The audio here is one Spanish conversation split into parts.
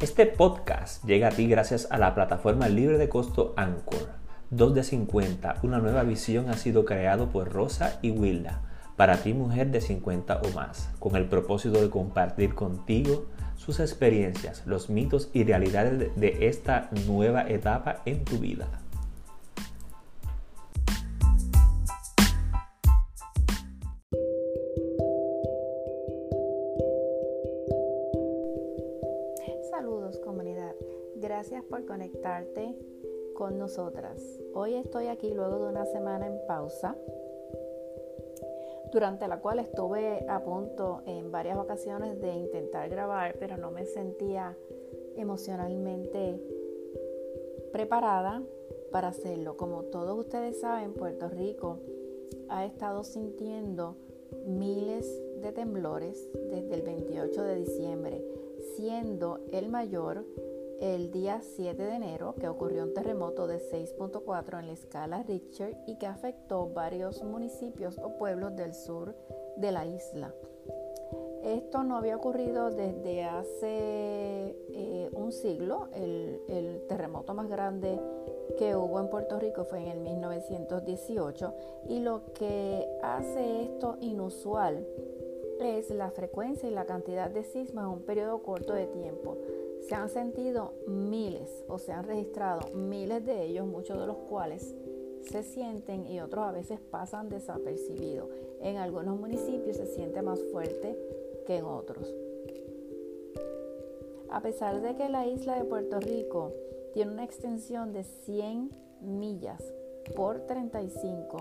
Este podcast llega a ti gracias a la plataforma libre de costo Anchor. 2 de 50, una nueva visión ha sido creado por Rosa y Wilda para ti mujer de 50 o más, con el propósito de compartir contigo sus experiencias, los mitos y realidades de esta nueva etapa en tu vida. Con nosotras. Hoy estoy aquí luego de una semana en pausa, durante la cual estuve a punto en varias ocasiones de intentar grabar, pero no me sentía emocionalmente preparada para hacerlo. Como todos ustedes saben, Puerto Rico ha estado sintiendo miles de temblores desde el 28 de diciembre, siendo el mayor el día 7 de enero que ocurrió un terremoto de 6.4 en la escala Richter y que afectó varios municipios o pueblos del sur de la isla. Esto no había ocurrido desde hace eh, un siglo. El, terremoto más grande que hubo en Puerto Rico fue en el 1918 y lo que hace esto inusual es la frecuencia y la cantidad de sismos en un periodo corto de tiempo. Se han sentido miles o se han registrado miles de ellos, muchos de los cuales se sienten y otros a veces pasan desapercibidos. En algunos municipios se siente más fuerte que en otros. A pesar de que la isla de Puerto Rico tiene una extensión de 100 millas por 35,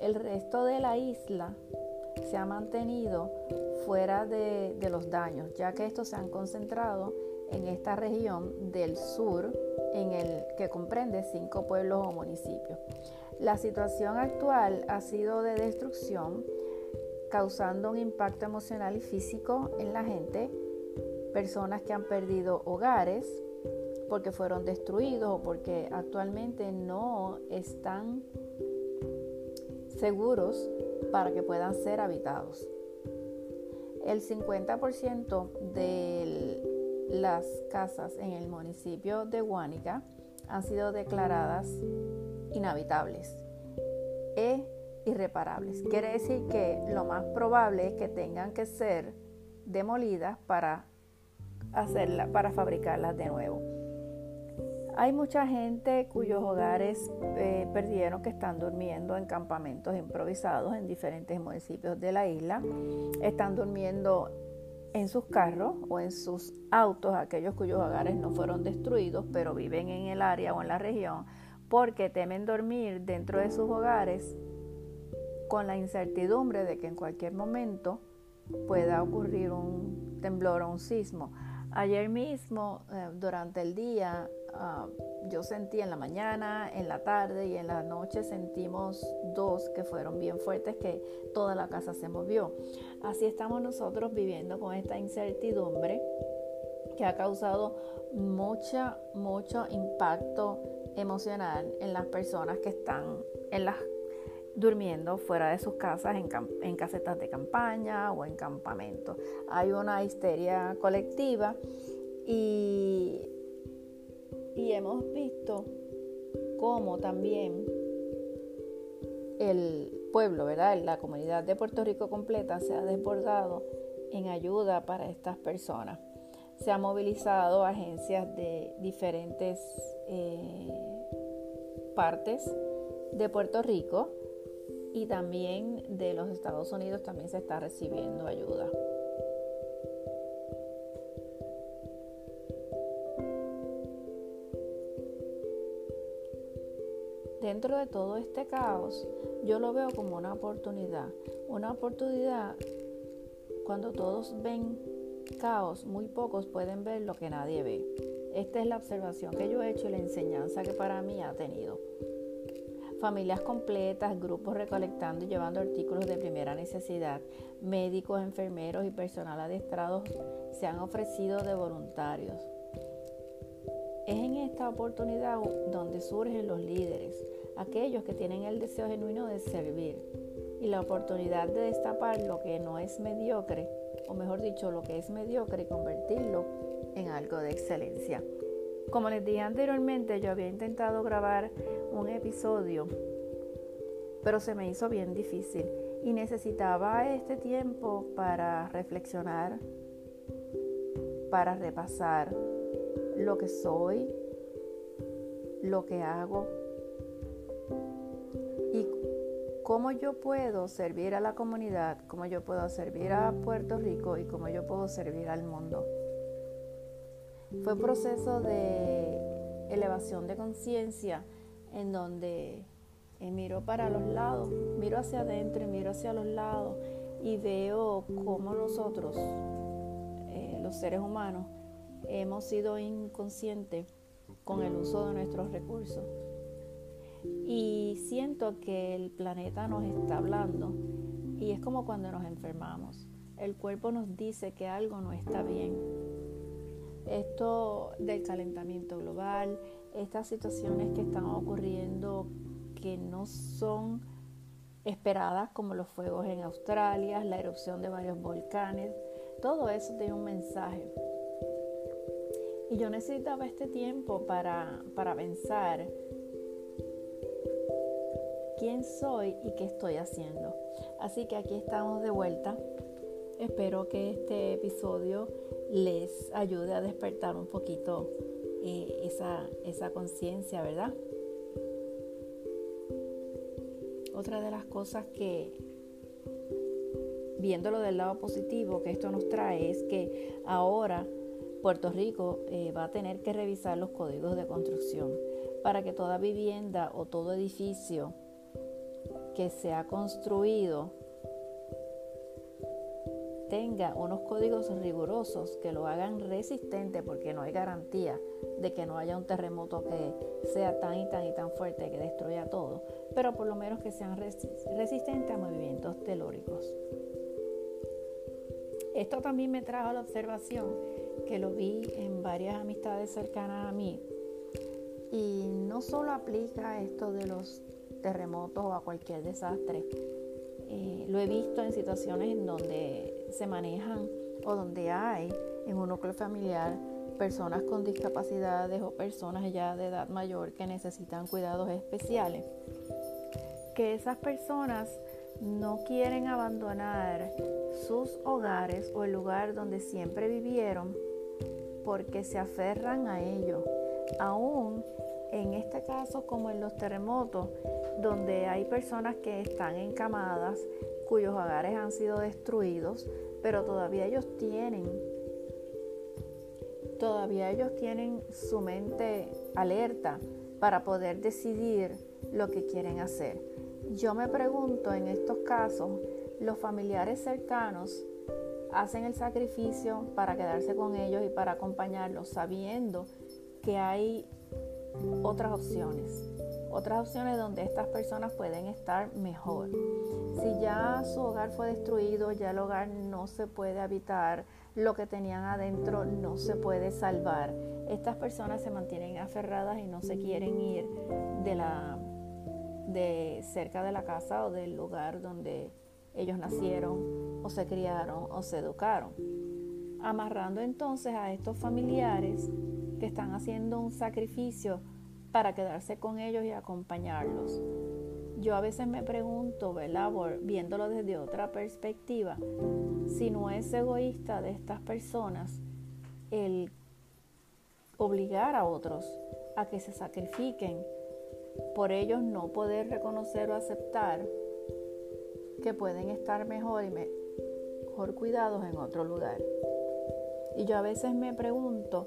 el resto de la isla se ha mantenido fuera de, de los daños, ya que estos se han concentrado en esta región del sur en el que comprende cinco pueblos o municipios. La situación actual ha sido de destrucción, causando un impacto emocional y físico en la gente, personas que han perdido hogares porque fueron destruidos o porque actualmente no están seguros para que puedan ser habitados. El 50% del las casas en el municipio de Huánica han sido declaradas inhabitables e irreparables. Quiere decir que lo más probable es que tengan que ser demolidas para hacerla, para fabricarlas de nuevo. Hay mucha gente cuyos hogares eh, perdieron que están durmiendo en campamentos improvisados en diferentes municipios de la isla. Están durmiendo en sus carros o en sus autos, aquellos cuyos hogares no fueron destruidos, pero viven en el área o en la región, porque temen dormir dentro de sus hogares con la incertidumbre de que en cualquier momento pueda ocurrir un temblor o un sismo. Ayer mismo, eh, durante el día, ah, yo sentí en la mañana, en la tarde y en la noche sentimos dos que fueron bien fuertes que toda la casa se movió. Así estamos nosotros viviendo con esta incertidumbre que ha causado mucha, mucho impacto emocional en las personas que están en las durmiendo fuera de sus casas en, en, casetas de campaña o en campamentos. Hay una histeria colectiva y, y hemos visto cómo también el pueblo, ¿verdad? La comunidad de Puerto Rico completa se ha desbordado en ayuda para estas personas. Se han movilizado agencias de diferentes eh, partes de Puerto Rico y también de los Estados Unidos también se está recibiendo ayuda. Dentro de todo este caos, yo lo veo como una oportunidad. Una oportunidad cuando todos ven caos, muy pocos pueden ver lo que nadie ve. Esta es la observación que yo he hecho y la enseñanza que para mí ha tenido. Familias completas, grupos recolectando y llevando artículos de primera necesidad, médicos, enfermeros y personal adestrados se han ofrecido de voluntarios. Es en esta oportunidad donde surgen los líderes, aquellos que tienen el deseo genuino de servir y la oportunidad de destapar lo que no es mediocre, o mejor dicho, lo que es mediocre y convertirlo en algo de excelencia. Como les dije anteriormente, yo había intentado grabar un episodio, pero se me hizo bien difícil y necesitaba este tiempo para reflexionar, para repasar lo que soy, lo que hago y cómo yo puedo servir a la comunidad, cómo yo puedo servir a Puerto Rico y cómo yo puedo servir al mundo. Fue un proceso de elevación de conciencia en donde eh, miro para los lados, miro hacia adentro y miro hacia los lados y veo cómo nosotros, eh, los seres humanos, hemos sido inconscientes con el uso de nuestros recursos. Y siento que el planeta nos está hablando y es como cuando nos enfermamos. El cuerpo nos dice que algo no está bien. Esto del calentamiento global, estas situaciones que están ocurriendo que no son esperadas como los fuegos en Australia, la erupción de varios volcanes, todo eso tiene un mensaje. Y yo necesitaba este tiempo para, para pensar quién soy y qué estoy haciendo. Así que aquí estamos de vuelta. Espero que este episodio les ayude a despertar un poquito eh, esa, esa conciencia, ¿verdad? Otra de las cosas que, viéndolo del lado positivo que esto nos trae, es que ahora Puerto Rico eh, va a tener que revisar los códigos de construcción para que toda vivienda o todo edificio que se ha construido tenga unos códigos rigurosos que lo hagan resistente porque no hay garantía de que no haya un terremoto que sea tan y tan y tan fuerte que destruya todo, pero por lo menos que sean resistentes a movimientos telúricos. Esto también me trajo la observación que lo vi en varias amistades cercanas a mí. Y no solo aplica esto de los terremotos o a cualquier desastre. Eh, lo he visto en situaciones en donde se manejan o donde hay en un núcleo familiar personas con discapacidades o personas ya de edad mayor que necesitan cuidados especiales. Que esas personas no quieren abandonar sus hogares o el lugar donde siempre vivieron porque se aferran a ello. Aún en este caso como en los terremotos, donde hay personas que están encamadas, cuyos hogares han sido destruidos, pero todavía ellos tienen, todavía ellos tienen su mente alerta para poder decidir lo que quieren hacer. Yo me pregunto en estos casos, los familiares cercanos hacen el sacrificio para quedarse con ellos y para acompañarlos, sabiendo que hay otras opciones, otras opciones donde estas personas pueden estar mejor. Si ya su hogar fue destruido, ya el hogar no se puede habitar, lo que tenían adentro no se puede salvar. Estas personas se mantienen aferradas y no se quieren ir de la de cerca de la casa o del lugar donde ellos nacieron o se criaron o se educaron. Amarrando entonces a estos familiares que están haciendo un sacrificio para quedarse con ellos y acompañarlos. Yo a veces me pregunto, ¿verdad? viéndolo desde otra perspectiva, si no es egoísta de estas personas el obligar a otros a que se sacrifiquen por ellos no poder reconocer o aceptar que pueden estar mejor y mejor cuidados en otro lugar. Y yo a veces me pregunto,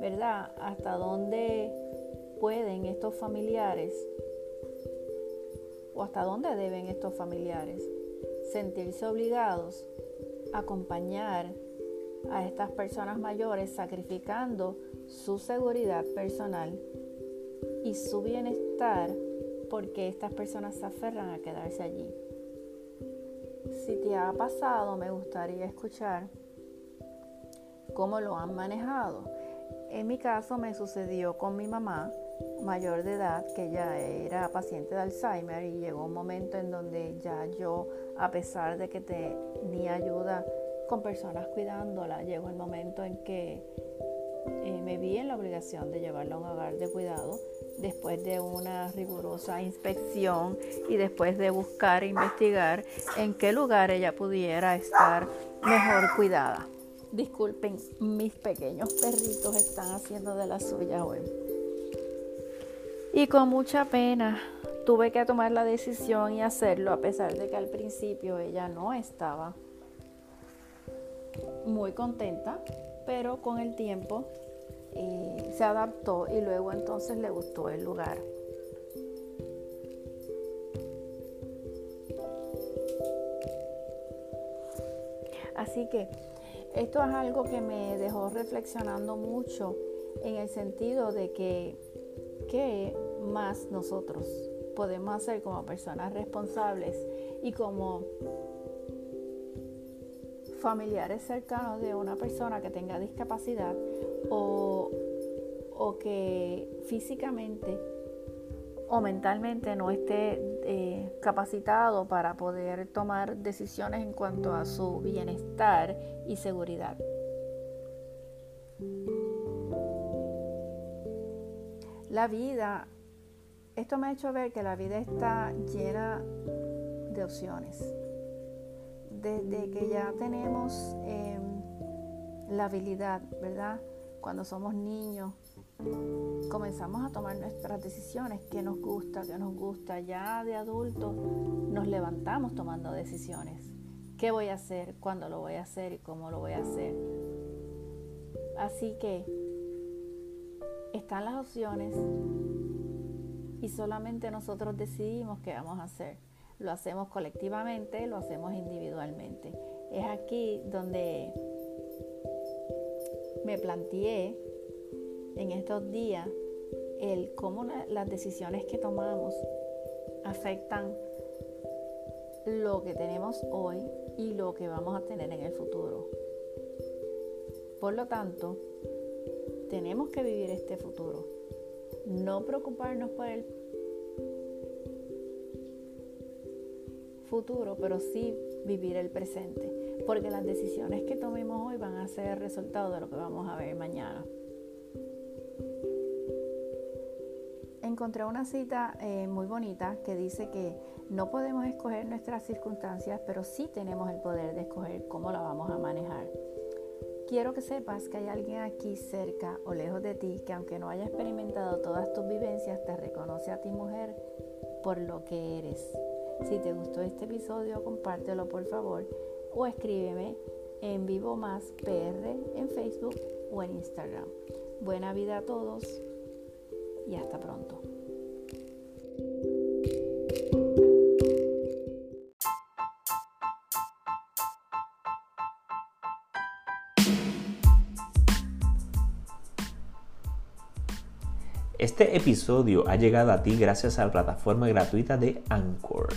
¿verdad? ¿Hasta dónde pueden estos familiares o hasta dónde deben estos familiares sentirse obligados a acompañar a estas personas mayores sacrificando su seguridad personal y su bienestar porque estas personas se aferran a quedarse allí. Si te ha pasado, me gustaría escuchar cómo lo han manejado. En mi caso me sucedió con mi mamá mayor de edad, que ya era paciente de Alzheimer y llegó un momento en donde ya yo, a pesar de que tenía ayuda con personas cuidándola, llegó el momento en que eh, me vi en la obligación de llevarla a un hogar de cuidado después de una rigurosa inspección y después de buscar e investigar en qué lugar ella pudiera estar mejor cuidada. Disculpen, mis pequeños perritos están haciendo de la suya hoy. Y con mucha pena tuve que tomar la decisión y hacerlo a pesar de que al principio ella no estaba muy contenta, pero con el tiempo eh, se adaptó y luego entonces le gustó el lugar. Así que esto es algo que me dejó reflexionando mucho en el sentido de que qué más nosotros podemos hacer como personas responsables y como familiares cercanos de una persona que tenga discapacidad o, que físicamente o mentalmente no esté eh, capacitado para poder tomar decisiones en cuanto a su bienestar y seguridad. La vida, esto me ha hecho ver que la vida está llena de opciones. Desde que ya tenemos em, la habilidad, ¿verdad? Cuando somos niños, comenzamos a tomar nuestras decisiones, qué nos gusta, qué nos gusta. Ya de adultos nos levantamos tomando decisiones. ¿Qué voy a hacer? ¿Cuándo lo voy a hacer? ¿Y cómo lo voy a hacer? Así que están las opciones y solamente nosotros decidimos qué vamos a hacer. Lo hacemos colectivamente, lo hacemos individualmente. Es aquí donde me planteé en estos días el cómo las decisiones que tomamos afectan lo que tenemos hoy y lo que vamos a tener en el futuro. Por lo tanto, tenemos que vivir este futuro. No preocuparnos por el futuro, pero sí vivir el presente, porque las decisiones que tomemos hoy van a ser resultado de lo que vamos a ver mañana. Encontré una cita eh, muy bonita que dice que no podemos escoger nuestras circunstancias, pero sí tenemos el poder de escoger cómo la vamos a manejar. Quiero que sepas que hay alguien aquí cerca o lejos de ti que aunque no haya experimentado todas tus vivencias, te reconoce a ti mujer por lo que eres. Si te gustó este episodio, compártelo por favor o escríbeme en Vivo Más PR en Facebook o en Instagram. Buena vida a todos y hasta pronto. Este episodio ha llegado a ti gracias a la plataforma gratuita de Anchor.